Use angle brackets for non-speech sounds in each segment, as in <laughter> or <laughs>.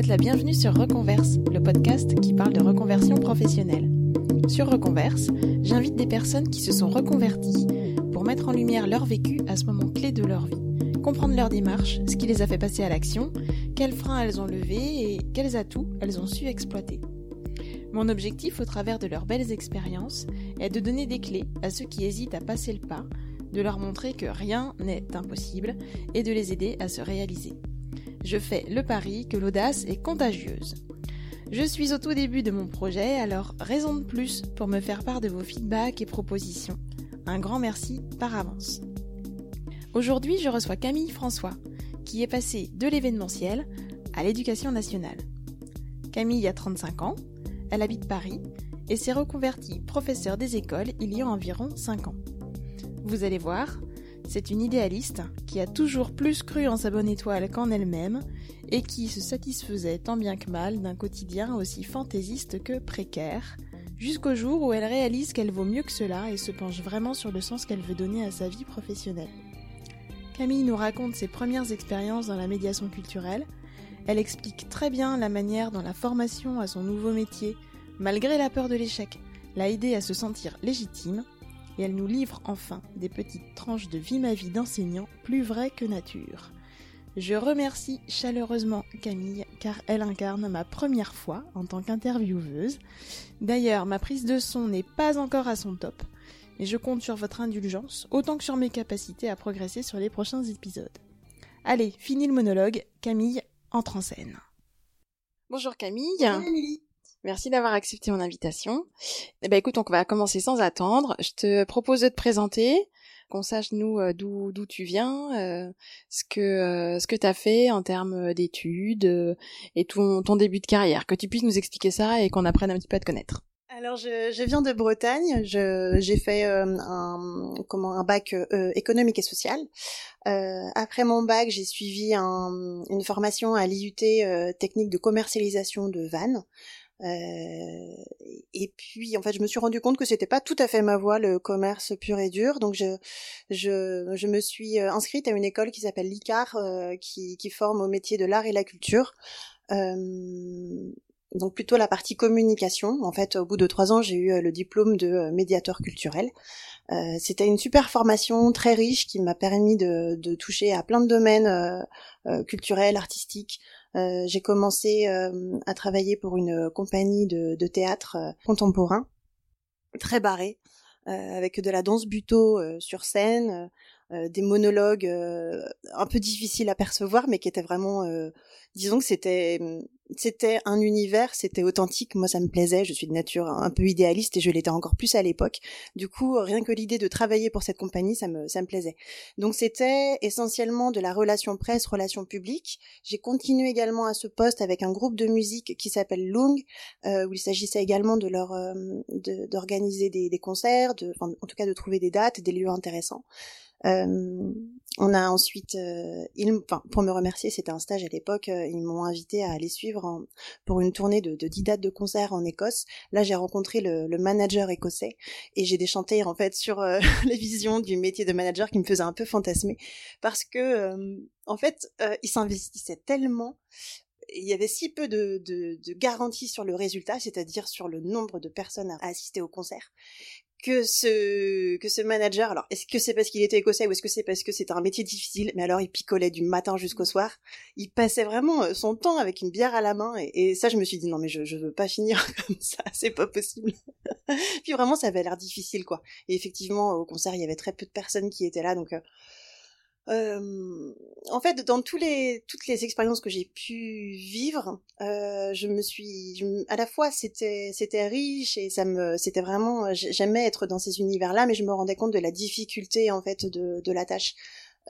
souhaite la bienvenue sur Reconverse, le podcast qui parle de reconversion professionnelle. Sur Reconverse, j'invite des personnes qui se sont reconverties pour mettre en lumière leur vécu à ce moment clé de leur vie, comprendre leur démarche, ce qui les a fait passer à l'action, quels freins elles ont levés et quels atouts elles ont su exploiter. Mon objectif au travers de leurs belles expériences est de donner des clés à ceux qui hésitent à passer le pas, de leur montrer que rien n'est impossible et de les aider à se réaliser je fais le pari que l'audace est contagieuse. Je suis au tout début de mon projet, alors raison de plus pour me faire part de vos feedbacks et propositions. Un grand merci par avance. Aujourd'hui, je reçois Camille François, qui est passée de l'événementiel à l'éducation nationale. Camille a 35 ans, elle habite Paris et s'est reconvertie professeur des écoles il y a environ 5 ans. Vous allez voir, c'est une idéaliste qui a toujours plus cru en sa bonne étoile qu'en elle-même et qui se satisfaisait tant bien que mal d'un quotidien aussi fantaisiste que précaire, jusqu'au jour où elle réalise qu'elle vaut mieux que cela et se penche vraiment sur le sens qu'elle veut donner à sa vie professionnelle. Camille nous raconte ses premières expériences dans la médiation culturelle. Elle explique très bien la manière dont la formation à son nouveau métier, malgré la peur de l'échec, l'a aidé à se sentir légitime et elle nous livre enfin des petites tranches de vie ma vie d'enseignant plus vraies que nature. Je remercie chaleureusement Camille car elle incarne ma première fois en tant qu'intervieweuse. D'ailleurs, ma prise de son n'est pas encore à son top, et je compte sur votre indulgence autant que sur mes capacités à progresser sur les prochains épisodes. Allez, fini le monologue, Camille entre en scène. Bonjour Camille. Bonjour Merci d'avoir accepté mon invitation. Eh ben écoute, on va commencer sans attendre. Je te propose de te présenter, qu'on sache nous euh, d'où d'où tu viens, euh, ce que euh, ce que tu as fait en termes d'études et ton ton début de carrière, que tu puisses nous expliquer ça et qu'on apprenne un petit peu à te connaître. Alors je, je viens de Bretagne, j'ai fait un comment un bac économique et social. après mon bac, j'ai suivi un, une formation à l'IUT technique de commercialisation de Vannes. Euh, et puis en fait je me suis rendu compte que c'était pas tout à fait ma voie le commerce pur et dur donc je je, je me suis euh, inscrite à une école qui s'appelle l'ICAR euh, qui, qui forme au métier de l'art et la culture donc plutôt la partie communication. En fait, au bout de trois ans, j'ai eu le diplôme de médiateur culturel. C'était une super formation très riche qui m'a permis de, de, toucher à plein de domaines culturels, artistiques, euh, j'ai commencé euh, à travailler pour une compagnie de, de théâtre euh, contemporain, très barré, avec de la danse buto sur scène, des monologues un peu difficiles à percevoir, mais qui étaient vraiment, disons que c'était c'était un univers, c'était authentique. Moi, ça me plaisait. Je suis de nature un peu idéaliste et je l'étais encore plus à l'époque. Du coup, rien que l'idée de travailler pour cette compagnie, ça me, ça me plaisait. Donc, c'était essentiellement de la relation presse, relation publique. J'ai continué également à ce poste avec un groupe de musique qui s'appelle Lung, euh, où il s'agissait également de leur, euh, d'organiser des, concerts, de, en tout cas de trouver des dates, des lieux intéressants. Euh, on a ensuite, euh, enfin, pour me remercier, c'était un stage à l'époque, euh, ils m'ont invité à aller suivre pour une tournée de, de 10 dates de concerts en Écosse. Là, j'ai rencontré le, le, manager écossais et j'ai déchanté en fait sur <laughs> les visions du métier de manager qui me faisait un peu fantasmer parce que, en fait, il s'investissait tellement il y avait si peu de, de, de garanties sur le résultat, c'est-à-dire sur le nombre de personnes à assister au concert, que ce que ce manager alors est-ce que c'est parce qu'il était écossais ou est-ce que c'est parce que c'était un métier difficile mais alors il picolait du matin jusqu'au soir. Il passait vraiment euh, son temps avec une bière à la main et, ça je me suis dit non mais je je veux pas finir <laughs> comme ça c'est pas possible. <laughs> Puis vraiment ça avait l'air difficile quoi. Et effectivement au concert il y avait très peu de personnes qui étaient là donc euh, euh, en fait, dans tous les, toutes les expériences que j'ai pu vivre, euh, je me suis, je, à la fois c'était, c'était riche et ça me, c'était vraiment, j'aimais être dans ces univers-là, mais je me rendais compte de la difficulté en fait de, de la tâche.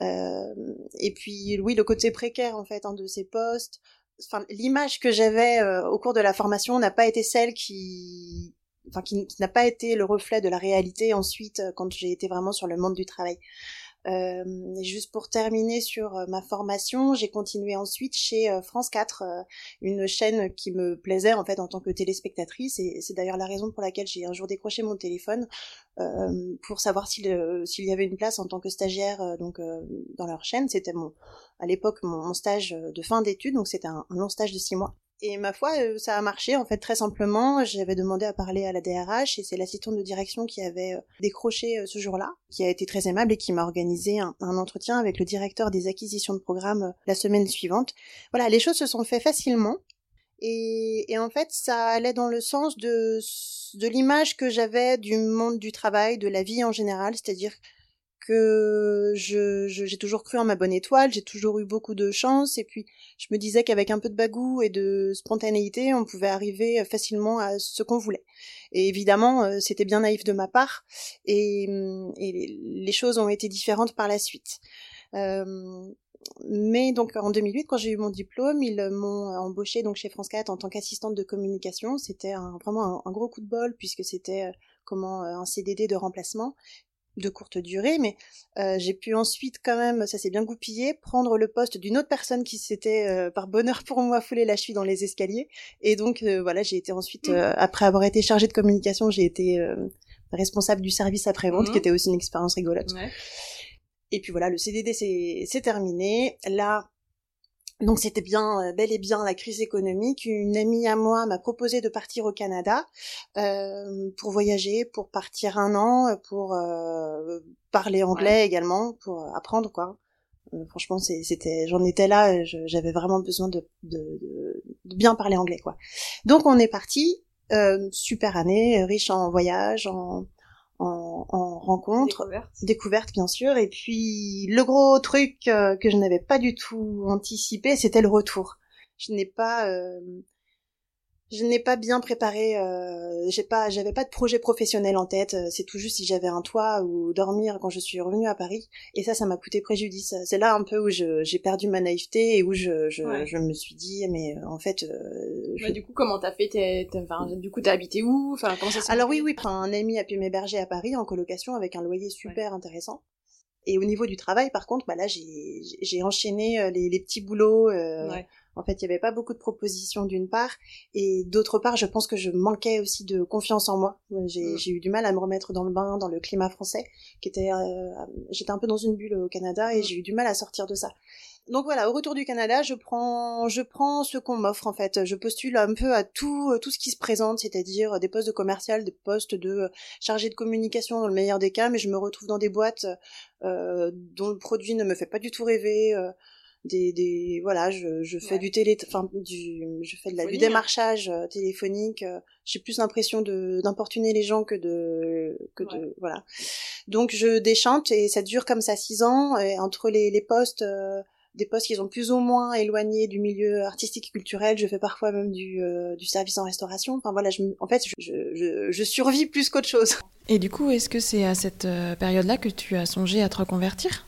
Euh, et puis oui, le côté précaire en fait hein, de ces postes. Enfin, l'image que j'avais euh, au cours de la formation n'a pas été celle qui, enfin, qui, n'a pas été le reflet de la réalité ensuite euh, quand j'ai été vraiment sur le monde du travail. Euh, juste pour terminer sur euh, ma formation, j'ai continué ensuite chez euh, France 4, une chaîne qui me plaisait en fait en tant que téléspectatrice. Et c'est d'ailleurs la raison pour laquelle j'ai un jour décroché mon téléphone pour savoir s'il y avait une place en tant que stagiaire donc dans leur chaîne. C'était mon à l'époque mon, stage de fin d'études, donc c'était un, long stage de six mois. Et ma foi, euh, ça a marché en fait très simplement. J'avais demandé à parler à la DRH et c'est l'assistante de direction qui avait euh, décroché euh, ce jour-là, qui a été très aimable et qui m'a organisé un, entretien avec le directeur des acquisitions de programmes la semaine suivante. Voilà, les choses se sont faites facilement. Et, et en fait, ça allait dans le sens de, de l'image que j'avais du monde du travail, de la vie en général, c'est-à-dire que je, j'ai toujours cru en ma bonne étoile, j'ai toujours eu beaucoup de chance, et puis je me disais qu'avec un peu de bagou et de spontanéité, on pouvait arriver facilement à ce qu'on voulait. Et évidemment, euh, c'était bien naïf de ma part, et, et les choses ont été différentes par la suite. Euh, mais donc en 2008, quand j'ai eu mon diplôme, ils m'ont embauché donc chez France 4 en tant qu'assistante de communication. C'était vraiment un, gros coup de bol puisque c'était euh, comment un CDD de remplacement de courte durée, mais euh, j'ai pu ensuite quand même, ça s'est bien goupillé, prendre le poste d'une autre personne qui s'était euh, par bonheur pour moi foulé la cheville dans les escaliers. Et donc euh, voilà, j'ai été ensuite, mmh. après avoir été chargée de communication, j'ai été responsable du service après-vente, qui mmh. était aussi une expérience rigolote. Et puis voilà, le CDD c'est terminé. Là, donc c'était bien, euh, bel et bien la crise économique. Une amie à moi m'a proposé de partir au Canada euh, pour voyager, pour partir un an, pour euh, parler anglais également, pour apprendre quoi. franchement, c'était, j'en étais là, j'avais vraiment besoin de, de, bien parler anglais quoi. Donc on est parti, super année, riche en voyages, en en, en rencontre, découverte. bien sûr, et puis le gros truc euh, que je n'avais pas du tout anticipé, c'était le retour. Je n'ai pas, euh, je n'ai pas bien préparé. Euh, j'ai pas, j'avais pas de projet professionnel en tête. Euh, c'est tout juste si j'avais un toit ou dormir quand je suis revenue à Paris. Et ça, ça m'a coûté préjudice. C'est là un peu où j'ai perdu ma naïveté et où je, je, je me suis dit, mais euh, en fait. Euh, bah, du coup, comment t'as fait? T'es, enfin, Du coup, t'as habité où? Enfin, comment ça Alors oui, oui. Un ami a pu m'héberger à Paris en colocation avec un loyer super intéressant. Et au niveau du travail, par contre, bah là, j'ai enchaîné les, les petits boulots. Euh, ouais. En fait, il n'y avait pas beaucoup de propositions d'une part, et d'autre part, je pense que je manquais aussi de confiance en moi. Mm. J'ai eu du mal à me remettre dans le bain, dans le climat français, qui était, euh, j'étais un peu dans une bulle au Canada, et mm. j'ai eu du mal à sortir de ça. Donc voilà, au retour du Canada, je prends, je prends ce qu'on m'offre en fait. Je postule un peu à tout, tout ce qui se présente, c'est-à-dire des postes de commercial, des postes de chargé de communication dans le meilleur des cas, mais je me retrouve dans des boîtes euh, dont le produit ne me fait pas du tout rêver. Euh, des, des voilà je, je fais du télé enfin du je fais de la, du démarchage euh, téléphonique euh, j'ai plus l'impression de d'importuner les gens que de que de voilà donc je déchante et ça dure comme ça six ans et entre les, les postes euh, des postes qui sont plus ou moins éloignés du milieu artistique et culturel. Je fais parfois même du, du service en restauration. Enfin voilà, je, en fait, je, je, je survis plus qu'autre chose. Et du coup, est-ce que c'est à cette période-là que tu as songé à te reconvertir?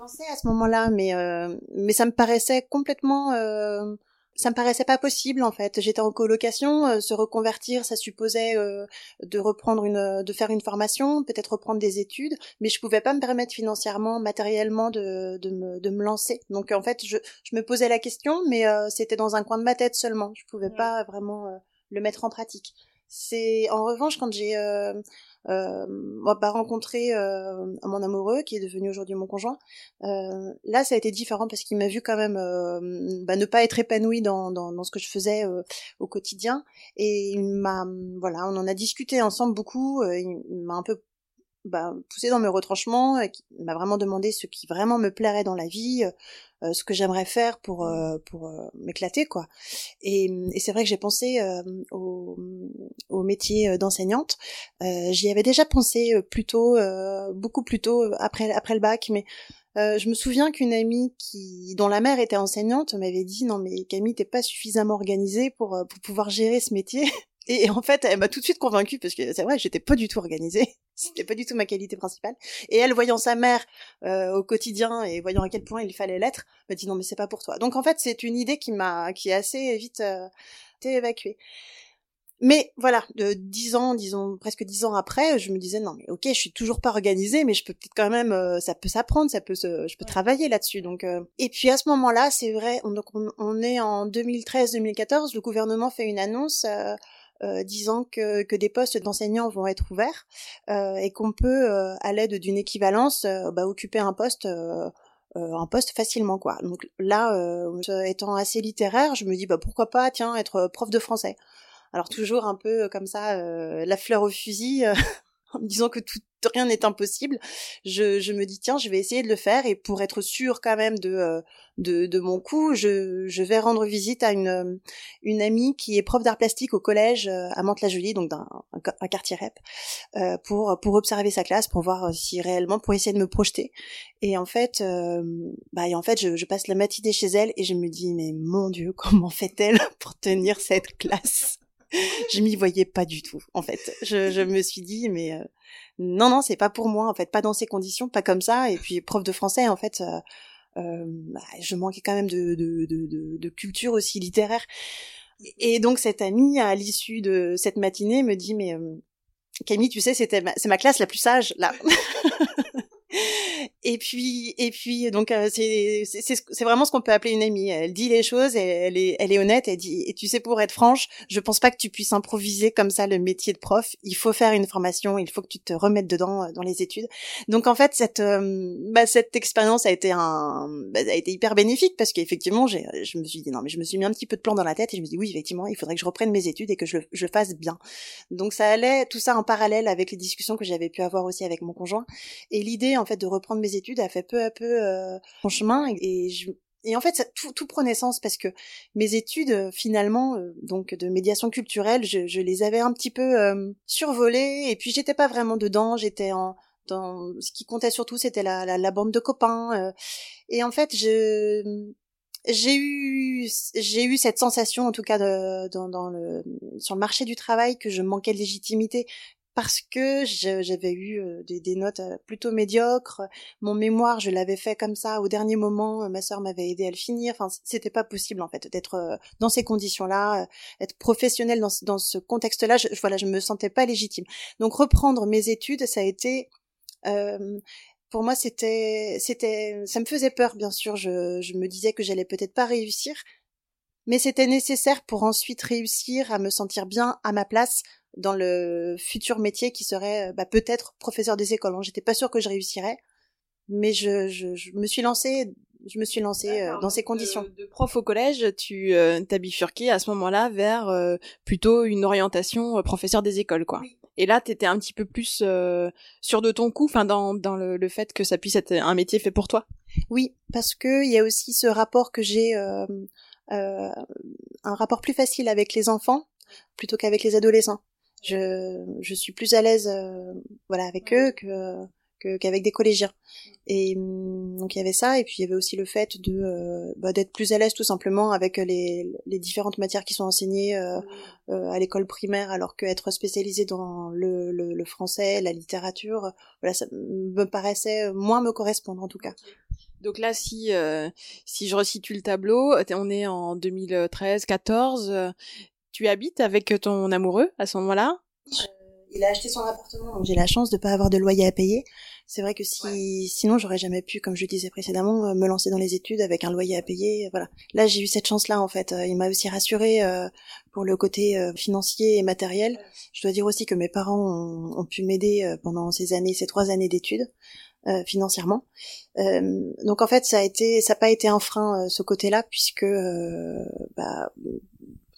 Pensais à ce moment-là, mais euh, mais ça me paraissait complètement, euh, ça me paraissait pas possible en fait. J'étais en colocation, euh, se reconvertir, ça supposait de reprendre une, de faire une formation, peut-être reprendre des études, mais je pouvais pas me permettre financièrement, matériellement de de me de me lancer. Donc en fait, je je me posais la question, mais c'était dans un coin de ma tête seulement. Je pouvais pas vraiment le mettre en pratique. C'est en revanche quand j'ai euh, moi pas rencontré euh, mon amoureux qui est devenu aujourd'hui mon conjoint euh, là ça a été différent parce qu'il m'a vu quand même euh, bah, ne pas être épanoui dans, dans, dans, ce que je faisais euh, au quotidien. Et il m'a voilà on en a discuté ensemble beaucoup il m'a un peu bah, poussé dans mes retranchements, et qui m'a vraiment demandé ce qui vraiment me plairait dans la vie, euh, ce que j'aimerais faire pour euh, pour euh, m'éclater quoi. Et, et c'est vrai que j'ai pensé au, au métier d'enseignante. J'y avais déjà pensé plutôt beaucoup plus tôt après après le bac, mais je me souviens qu'une amie qui, dont la mère était enseignante, m'avait dit non mais Camille t'es pas suffisamment organisée pour pour pouvoir gérer ce métier. Et, en fait, elle m'a tout de suite convaincue parce que c'est vrai, j'étais pas du tout organisée. <laughs> C'était pas du tout ma qualité principale. Et elle, voyant sa mère euh, au quotidien et voyant à quel point il fallait l'être, m'a dit non mais c'est pas pour toi. Donc en fait, c'est une idée qui m'a, qui est assez vite euh, été évacuée. Mais voilà, de dix ans, disons presque dix ans après, je me disais non mais ok, je suis toujours pas organisée, mais je peux peut-être quand même, euh, ça peut s'apprendre, ça peut se, je peux travailler là-dessus. Donc euh. et puis à ce moment-là, c'est vrai, on, donc on, est en 2013-2014, le gouvernement fait une annonce. Euh, euh, disant que, que des postes d'enseignants vont être ouverts euh, et qu'on peut, euh, à l'aide d'une équivalence, bah, occuper un poste un poste facilement quoi. Donc là, étant assez littéraire, je me dis bah pourquoi pas tiens être prof de français. Alors toujours un peu comme ça, la fleur au fusil, <laughs> en me disant que tout, rien n'est impossible, je, je, me dis tiens, je vais essayer de le faire et pour être sûr quand même de euh, de, de mon coup, je, je, vais rendre visite à une euh, une amie qui est prof d'art plastique au collège euh, à Mantes-la-Jolie, donc dans un, quartier rep, pour pour observer sa classe, pour voir si réellement, pour essayer de me projeter. Et en fait, bah et en fait, je, je passe la matinée chez elle et je me dis mais mon Dieu, <laughs> comment fait-elle pour tenir cette classe? Je m'y voyais pas du tout, en fait. Je, je me suis dit, mais euh, non, non, c'est pas pour moi, en fait, pas dans ces conditions, pas comme ça. Et puis, prof de français, en fait, euh, euh bah, je manquais quand même de, de, de, de, culture aussi littéraire. Et donc, cette amie, à l'issue de cette matinée, me dit, mais euh, Camille, tu sais, c'était c'est ma classe la plus sage, là. <laughs> Et puis, et puis, donc euh, c'est c'est vraiment ce qu'on peut appeler une amie. Elle dit les choses, elle est elle est honnête. Elle dit et tu sais pour être franche, je pense pas que tu puisses improviser comme ça le métier de prof. Il faut faire une formation, il faut que tu te remettes dedans euh, dans les études. Donc en fait cette euh, bah, cette expérience a été un bah, a été hyper bénéfique parce qu'effectivement j'ai je me suis dit non mais je me suis mis un petit peu de plan dans la tête et je me dis oui effectivement il faudrait que je reprenne mes études et que je le, je fasse bien. Donc ça allait tout ça en parallèle avec les discussions que j'avais pu avoir aussi avec mon conjoint et l'idée en fait de reprendre mes études a fait peu à peu euh, son chemin et, en fait, tout, prenait sens parce que mes études, euh, finalement, euh, donc de médiation culturelle, je, les avais un petit peu survolées et puis j'étais pas vraiment dedans. J'étais en dans ce qui comptait surtout, c'était la, la, bande de copains. et en fait, je j'ai eu j'ai eu cette sensation en tout cas dans, dans le sur le marché du travail que je manquais de légitimité parce que j'avais eu euh, des, notes euh, plutôt médiocres. Mon mémoire, je l'avais fait comme ça au dernier moment. Ma sœur m'avait aidé à le finir. Enfin, c'était pas possible en fait d'être euh, dans ces conditions-là, être professionnelle dans, ce contexte-là. Je, voilà, je me sentais pas légitime. Donc reprendre mes études, ça a été pour moi, c'était, c'était, ça me faisait peur, bien sûr. Je, je me disais que j'allais peut-être pas réussir, mais c'était nécessaire pour ensuite réussir à me sentir bien à ma place dans le futur métier qui serait bah, peut-être professeur des écoles. J'étais pas sûre que je réussirais, mais je, je, je me suis lancée je me suis lancée euh, dans ces conditions. De, prof au collège, tu euh, t'as bifurqué à ce moment-là vers euh, plutôt une orientation euh, professeur des écoles, quoi. Et là, t'étais un petit peu plus sûr de ton coup, enfin dans, dans le, le, fait que ça puisse être un métier fait pour toi? Oui, parce que il y a aussi ce rapport que j'ai, un rapport plus facile avec les enfants plutôt qu'avec les adolescents je, je suis plus à l'aise euh, voilà avec eux que qu'avec des collégiens. Et mm, donc il y avait ça. Et puis il y avait aussi le fait de euh, bah, d'être plus à l'aise tout simplement avec les, les différentes matières qui sont enseignées euh, à l'école primaire alors qu'être spécialisé dans le, le, le, français la littérature voilà ça me paraissait moins me correspondre en tout cas. Donc là, si si je resitue le tableau, on est en 2013-14 tu habites avec ton amoureux à ce moment-là? Euh, Il a acheté son appartement, donc j'ai la chance de pas avoir de loyer à payer. C'est vrai que si sinon j'aurais jamais pu, comme je disais précédemment, euh, me lancer dans les études avec un loyer à payer. Voilà. Là j'ai eu cette chance-là en fait. Euh, il m'a aussi rassuré pour le côté financier et matériel. Je dois dire aussi que mes parents ont, pu m'aider pendant ces années, ces trois années d'études. financièrement. donc en fait, ça a été, ça n'a pas été un frein ce côté-là puisque bah,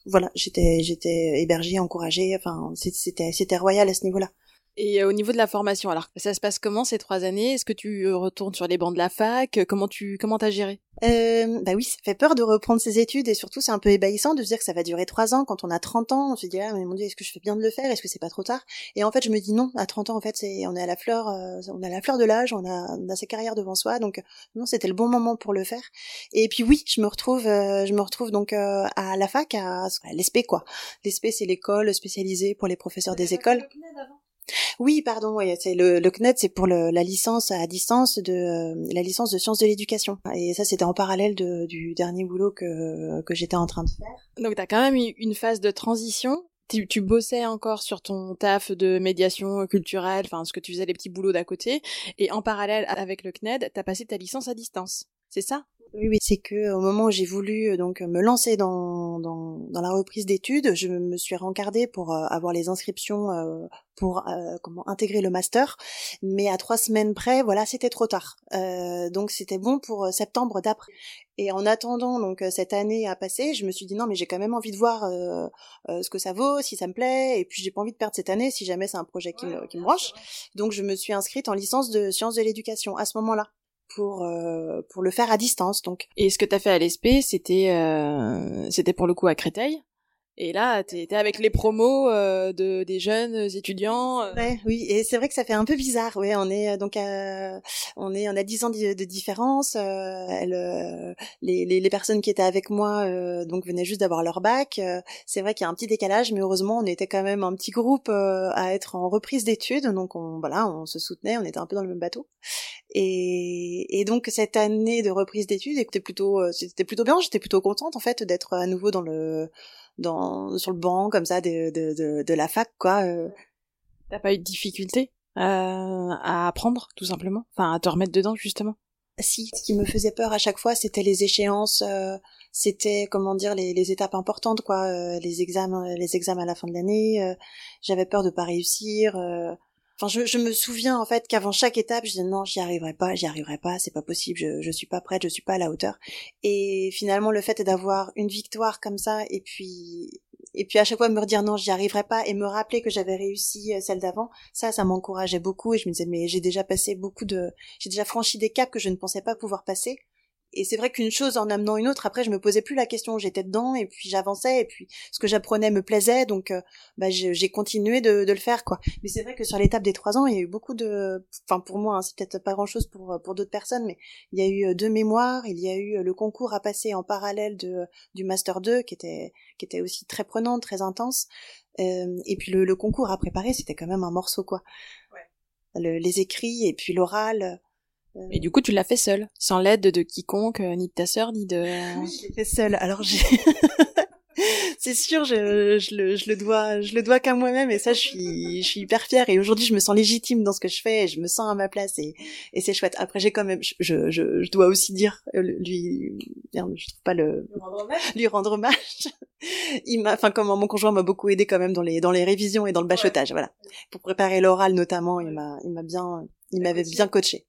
voilà, j'étais j'étais hébergée, encouragée, enfin c'était c'était royal à ce niveau-là. Et euh, au niveau de la formation, alors ça se passe comment ces trois années? Est-ce que tu euh, retournes sur les bancs de la fac? Comment tu comment t'as géré? Euh, Bah oui, ça fait peur de reprendre ses études et surtout c'est un peu ébahissant de se dire que ça va durer trois ans. Quand on a 30 ans, on se dit ah mais mon dieu est-ce que je fais bien de le faire? Est-ce que c'est pas trop tard? Et en fait je me dis non, à 30 ans en fait c'est on est à la fleur, euh, on est à la fleur de l'âge, on a, on a ses carrières devant soi, donc non c'était le bon moment pour le faire. Et puis oui, je me retrouve je me retrouve donc à la fac à, à l'ESP quoi. L'ESP c'est l'école spécialisée pour les professeurs des écoles. Oui, pardon, c'est le, le CNED, c'est pour le, la licence à distance de euh, la licence de sciences de l'éducation. Et ça, c'était en parallèle de, du dernier boulot que, que j'étais en train de faire. Donc, tu as quand même eu une phase de transition. Tu, tu, bossais encore sur ton taf de médiation culturelle, enfin ce que tu faisais les petits boulots d'à côté, et en parallèle avec le CNED, tu as passé ta licence à distance. C'est ça? Oui, oui, c'est que au moment où j'ai voulu euh, donc me lancer dans, dans, dans la reprise d'études, je me suis rencardée pour euh, avoir les inscriptions euh, pour comment intégrer le master, mais à trois semaines près, voilà, c'était trop tard. donc c'était bon pour septembre d'après. Et en attendant donc cette année à passer, je me suis dit non, mais j'ai quand même envie de voir ce que ça vaut, si ça me plaît, et puis j'ai pas envie de perdre cette année si jamais c'est un projet qui me, qui me branche. Donc je me suis inscrite en licence de sciences de l'éducation à ce moment-là pour euh, pour le faire à distance donc. Et ce que tu as fait à l'ESP, c'était euh, c'était pour le coup à Créteil et là, t'es avec les promos euh, de des jeunes étudiants. Euh. Ouais, oui, et c'est vrai que ça fait un peu bizarre. Ouais, on est euh, donc on est on a dix ans de, différence. elle, les, les, les personnes qui étaient avec moi donc venaient juste d'avoir leur bac. c'est vrai qu'il y a un petit décalage, mais heureusement on était quand même un petit groupe à être en reprise d'études. Donc on voilà, on se soutenait, on était un peu dans le même bateau. Et, et donc cette année de reprise d'études, c'était plutôt c'était plutôt bien. J'étais plutôt contente en fait d'être à nouveau dans le dans sur le banc comme ça de de de, de la fac quoi. Euh. T'as pas eu de difficulté euh, à apprendre tout simplement, enfin à te remettre dedans justement? Si, ce qui me faisait peur à chaque fois, c'était les échéances, euh, c'était comment dire les, les étapes importantes quoi, euh, les examens, les examens à la fin de l'année. J'avais peur de pas réussir. Enfin, je, je, me souviens en fait qu'avant chaque étape, je disais non, j'y arriverai pas, j'y arriverai pas, c'est pas possible, je, je suis pas prête, je suis pas à la hauteur. Et finalement, le fait d'avoir une victoire comme ça, et puis et puis à chaque fois me redire non, j'y arriverai pas, et me rappeler que j'avais réussi euh, celle d'avant, ça, ça m'encourageait beaucoup. Et je me disais mais j'ai déjà passé beaucoup de, j'ai déjà franchi des caps que je ne pensais pas pouvoir passer et c'est vrai qu'une chose en amenant une autre, après je me posais plus la question, j'étais dedans et puis j'avançais et puis ce que j'apprenais me plaisait, donc euh, bah, j'ai continué de, de, le faire quoi. Mais c'est vrai que sur l'étape des trois ans, il y a eu beaucoup de, enfin pour moi, hein, c'est peut-être pas grand chose pour pour d'autres personnes, mais il y a eu euh, deux mémoires, il y a eu euh, le concours à passer en parallèle de du master 2 qui était qui était aussi très prenant, très intense, euh, et puis le, le, concours à préparer, c'était quand même un morceau quoi. Ouais. Le, les écrits et puis l'oral et du coup, tu l'as fait seule, sans l'aide de quiconque, euh, ni de ta sœur, ni de. Oui, je l'ai fait seule. Alors j'ai. <laughs> c'est sûr, je, je, le, je le dois, je le dois qu'à moi-même et ça, je suis, je suis hyper fière. Et aujourd'hui, je me sens légitime dans ce que je fais et je me sens à ma place et, et c'est chouette. Après, j'ai quand même, je, je, je, dois aussi dire, euh, lui, merde, je trouve pas le, lui rendre hommage. Lui rendre hommage. Il m'a, enfin, comment mon conjoint m'a beaucoup aidé quand même dans les, dans les révisions et dans le bachotage, voilà. Pour préparer l'oral notamment, il m'a, il m'a bien, il m'avait bien coaché.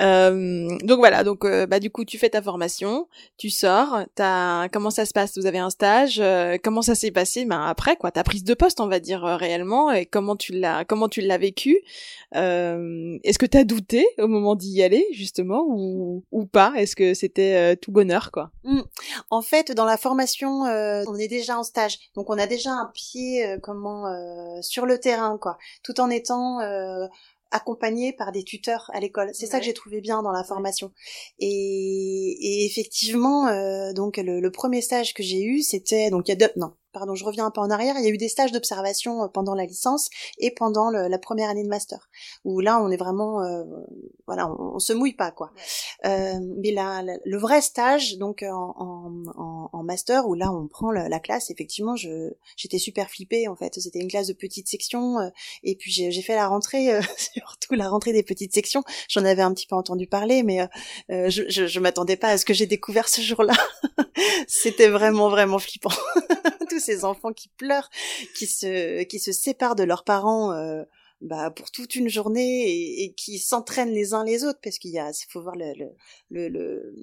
Euh, donc voilà, donc euh, bah du coup tu fais ta formation, tu sors, t'as comment ça se passe? Vous avez un stage euh, Comment ça s'est passé? Ben après quoi, ta prise de poste on va dire réellement et comment tu l'as comment tu l'as vécu? Est-ce que t'as douté au moment d'y aller justement ou ou pas? Est-ce que c'était tout bonheur quoi? Mmh. En fait, dans la formation, on est déjà en stage, donc on a déjà un pied comment sur le terrain quoi, tout en étant accompagné par des tuteurs à l'école. C'est ça que j'ai trouvé bien dans la formation. Et, et effectivement, euh, donc le, le, premier stage que j'ai eu, c'était donc il y a deux, non, pardon, je reviens un peu en arrière, il y a eu des stages d'observation euh, pendant la licence et pendant le, la première année de master, où là on est vraiment, euh, voilà, on, se mouille pas quoi. Euh, mais là, le vrai stage, donc en, en, en, master, où là on prend la, classe, effectivement, je j'étais super flippée en fait. C'était une classe de petite section, euh, et puis j'ai fait la rentrée, <laughs> surtout la rentrée des petites sections. J'en avais un petit peu entendu parler, mais je, je, je m'attendais pas à ce que j'ai découvert ce jour-là. <laughs> C'était vraiment vraiment flippant. <laughs> ces enfants qui pleurent, qui se, qui se séparent de leurs parents. Euh, bah, pour toute une journée et, qui s'entraînent les uns les autres parce qu'il y a faut voir le le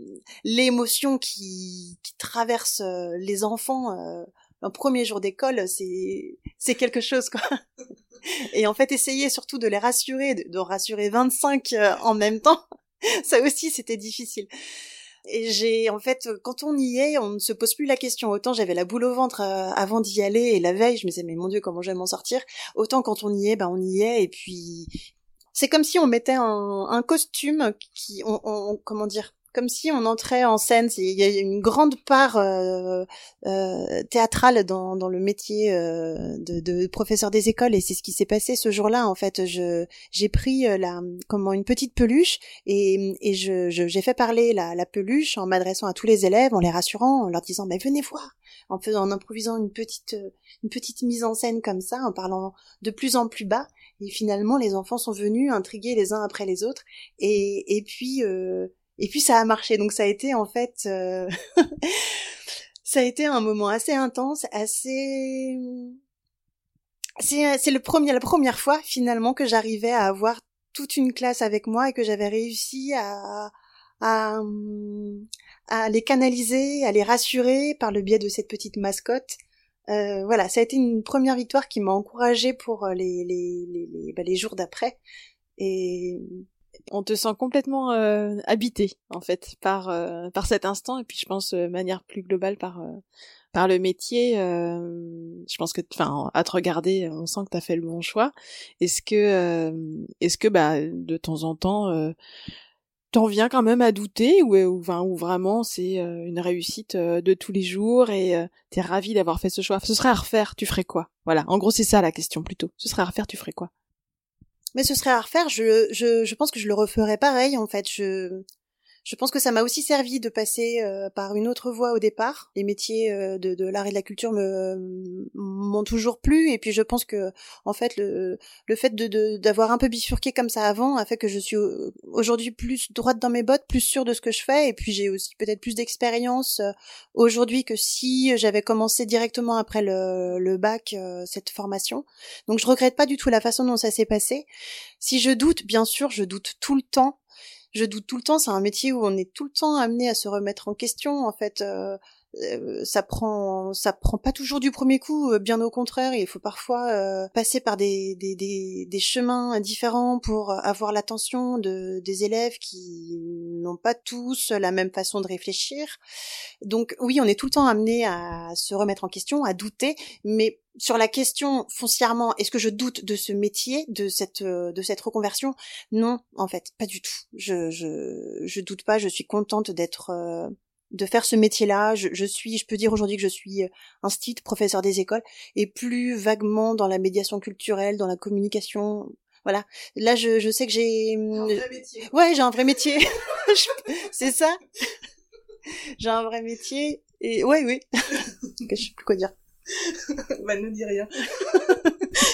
l'émotion qui qui traverse euh, les enfants euh, un premier jour d'école c'est c'est quelque chose quoi <laughs> et en fait essayer surtout de les rassurer de, de rassurer 25 euh, en même temps <laughs> ça aussi c'était difficile et j'ai, en fait, quand on y est, on ne se pose plus la question. Autant j'avais la boule au ventre euh, avant d'y aller et la veille, je me disais, mais mon Dieu, comment je vais m'en sortir? Autant quand on y est, ben on y est et puis c'est comme si on mettait un, un costume qui, on, on, comment dire, comme si on entrait en scène. Il y a une grande part euh, euh, théâtrale dans, dans le métier euh, de, de, professeur des écoles et c'est ce qui s'est passé ce jour-là. En fait, je j'ai pris euh, la comment une petite peluche et, et je, j'ai fait parler la, la peluche en m'adressant à tous les élèves, en les rassurant, en leur disant mais venez voir, en faisant en improvisant une petite une petite mise en scène comme ça, en parlant de plus en plus bas. Et finalement, les enfants sont venus intrigués les uns après les autres. Et, et puis, euh, Et puis ça a marché, donc ça a été en fait, euh, <laughs> ça a été un moment assez intense, assez. C'est c'est le premier la première fois finalement que j'arrivais à avoir toute une classe avec moi et que j'avais réussi à à, à les canaliser, à les rassurer par le biais de cette petite mascotte. Euh, voilà, ça a été une première victoire qui m'a encouragée pour les les les, les, bah, les jours d'après. Et on te sent complètement euh, habité en fait par euh, par cet instant. Et puis je pense de manière plus globale par euh, par le métier je pense que enfin à te regarder on sent que tu as fait le bon choix. Est-ce que est-ce que bah de temps en temps t'en viens quand même à douter ou ou, ou vraiment c'est une réussite de tous les jours et t'es ravi d'avoir fait ce choix? Ce serait à refaire tu ferais quoi? Voilà. En gros c'est ça la question plutôt. Ce serait à refaire tu ferais quoi? Mais ce serait à refaire. Je, je, je pense que je le referais pareil, en fait. Je, je pense que ça m'a aussi servi de passer euh, par une autre voie au départ. Les métiers euh, de, l'art et de la culture m'ont toujours plu et puis je pense que en fait le, le fait de d'avoir un peu bifurqué comme ça avant a fait que je suis aujourd'hui plus droite dans mes bottes, plus sûre de ce que je fais et puis j'ai aussi peut-être plus d'expérience euh, aujourd'hui que si j'avais commencé directement après le, le bac cette formation. Donc je regrette pas du tout la façon dont ça s'est passé. Si je doute, bien sûr, je doute tout le temps je doute tout le temps. C'est un métier où on est tout le temps amené à se remettre en question. En fait, euh, euh, ça prend ça prend pas toujours du premier coup euh, bien au contraire il faut parfois euh, passer par des, des, des, des, chemins différents pour avoir l'attention de des élèves qui n'ont pas tous la même façon de réfléchir donc oui on est tout le temps amené à se remettre en question à douter mais sur la question foncièrement, est-ce que je doute de ce métier, de cette de cette reconversion? Non, en fait, pas du tout. Je je je doute pas. Je suis contente d'être de faire ce métier-là. Je, suis, je peux dire aujourd'hui que je suis euh, un style professeur des écoles, et plus vaguement dans la médiation culturelle, dans la communication. Voilà. Là, je, je sais que j'ai. Un vrai métier. Ouais, j'ai un vrai métier. <laughs> C'est ça. j'ai un vrai métier. Et ouais, oui. <laughs> je sais plus quoi dire. <laughs> bah, ne dis rien.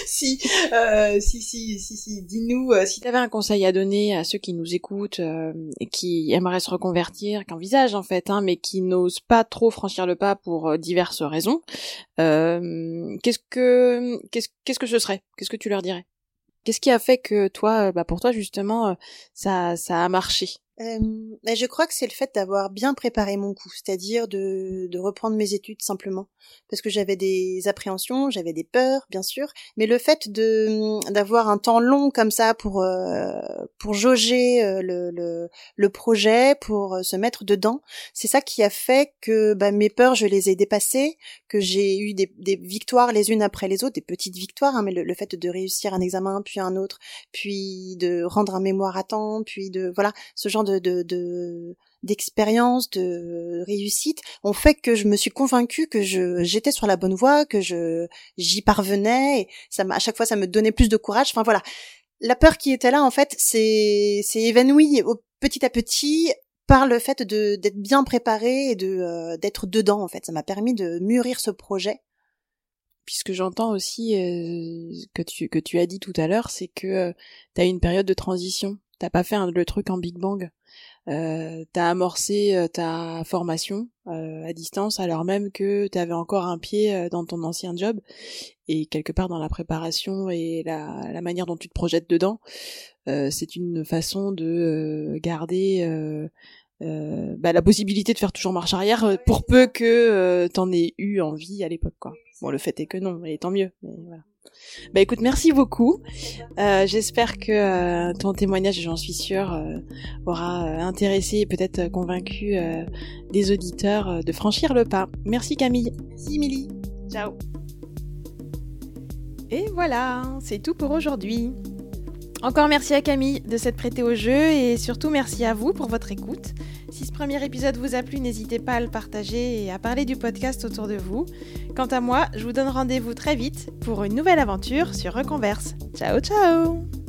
<laughs> si, euh, si, si, si, si, dis-nous euh, si tu avais un conseil à donner à ceux qui nous écoutent euh, qui aimeraient se reconvertir, qui envisagent en fait, hein, mais qui n'osent pas trop franchir le pas pour euh, diverses raisons. qu'est-ce que, qu'est-ce, qu'est-ce que ce serait? Qu'est-ce que tu leur dirais? Qu'est-ce qui a fait que toi, bah pour toi justement, ça, ça a marché? Euh, je crois que c'est le fait d'avoir bien préparé mon coup, c'est-à-dire de, de reprendre mes études simplement, parce que j'avais des appréhensions, j'avais des peurs, bien sûr, mais le fait de d'avoir un temps long comme ça pour euh, pour jauger euh, le, le, le projet, pour euh, se mettre dedans, c'est ça qui a fait que bah, mes peurs je les ai dépassées, que j'ai eu des, des victoires les unes après les autres, des petites victoires, hein, mais le, le fait de réussir un examen puis un autre, puis de rendre un mémoire à temps, puis de voilà ce genre de de, d'expérience, de réussite, ont fait que je me suis convaincue que je j'étais sur la bonne voie, que je j'y parvenais. Et ça à chaque fois, ça me donnait plus de courage. Enfin voilà, la peur qui était là, en fait, c'est c'est évanoui petit à petit par le fait de d'être bien préparé et de euh, d'être dedans. En fait, ça m'a permis de mûrir ce projet. Puisque j'entends aussi euh, que tu que tu as dit tout à l'heure, c'est que euh, tu as une période de transition. T'as pas fait le truc en Big Bang euh, t'as amorcé euh, ta formation euh, à distance alors même que tu avais encore un pied euh, dans ton ancien job et quelque part dans la préparation et la, la manière dont tu te projettes dedans, c'est une façon de garder bah, la possibilité de faire toujours marche arrière pour peu que t'en aies eu envie à l'époque quoi. Bon le fait est que non, et tant mieux, mais voilà. Bah écoute, merci beaucoup. Euh, J'espère que euh, ton témoignage, j'en suis sûre, euh, aura intéressé et peut-être convaincu des auditeurs de franchir le pas. Merci Camille. Merci Milly. Ciao. Et voilà, c'est tout pour aujourd'hui. Encore merci à Camille de s'être prêtée au jeu et surtout merci à vous pour votre écoute. Si ce premier épisode vous a plu, n'hésitez pas à le partager et à parler du podcast autour de vous. Quant à moi, je vous donne rendez-vous très vite pour une nouvelle aventure sur Reconverse. Ciao ciao